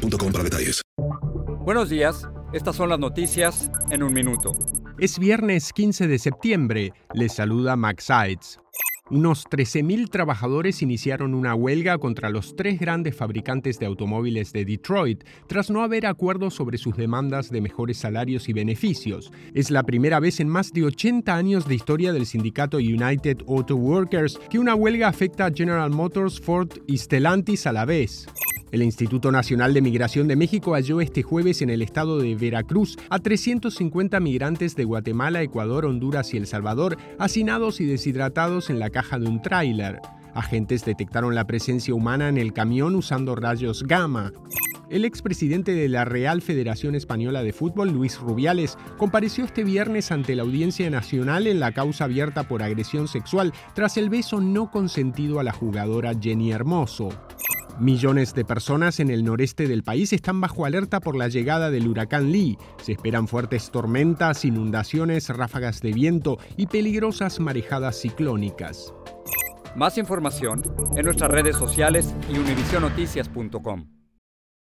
para detalles. Buenos días, estas son las noticias en un minuto. Es viernes 15 de septiembre, les saluda Max Sides. Unos 13.000 trabajadores iniciaron una huelga contra los tres grandes fabricantes de automóviles de Detroit tras no haber acuerdos sobre sus demandas de mejores salarios y beneficios. Es la primera vez en más de 80 años de historia del sindicato United Auto Workers que una huelga afecta a General Motors, Ford y Stellantis a la vez. El Instituto Nacional de Migración de México halló este jueves en el estado de Veracruz a 350 migrantes de Guatemala, Ecuador, Honduras y El Salvador, hacinados y deshidratados en la caja de un tráiler. Agentes detectaron la presencia humana en el camión usando rayos gamma. El expresidente de la Real Federación Española de Fútbol, Luis Rubiales, compareció este viernes ante la Audiencia Nacional en la causa abierta por agresión sexual tras el beso no consentido a la jugadora Jenny Hermoso. Millones de personas en el noreste del país están bajo alerta por la llegada del huracán Lee. Se esperan fuertes tormentas, inundaciones, ráfagas de viento y peligrosas marejadas ciclónicas. Más información en nuestras redes sociales y univisionoticias.com.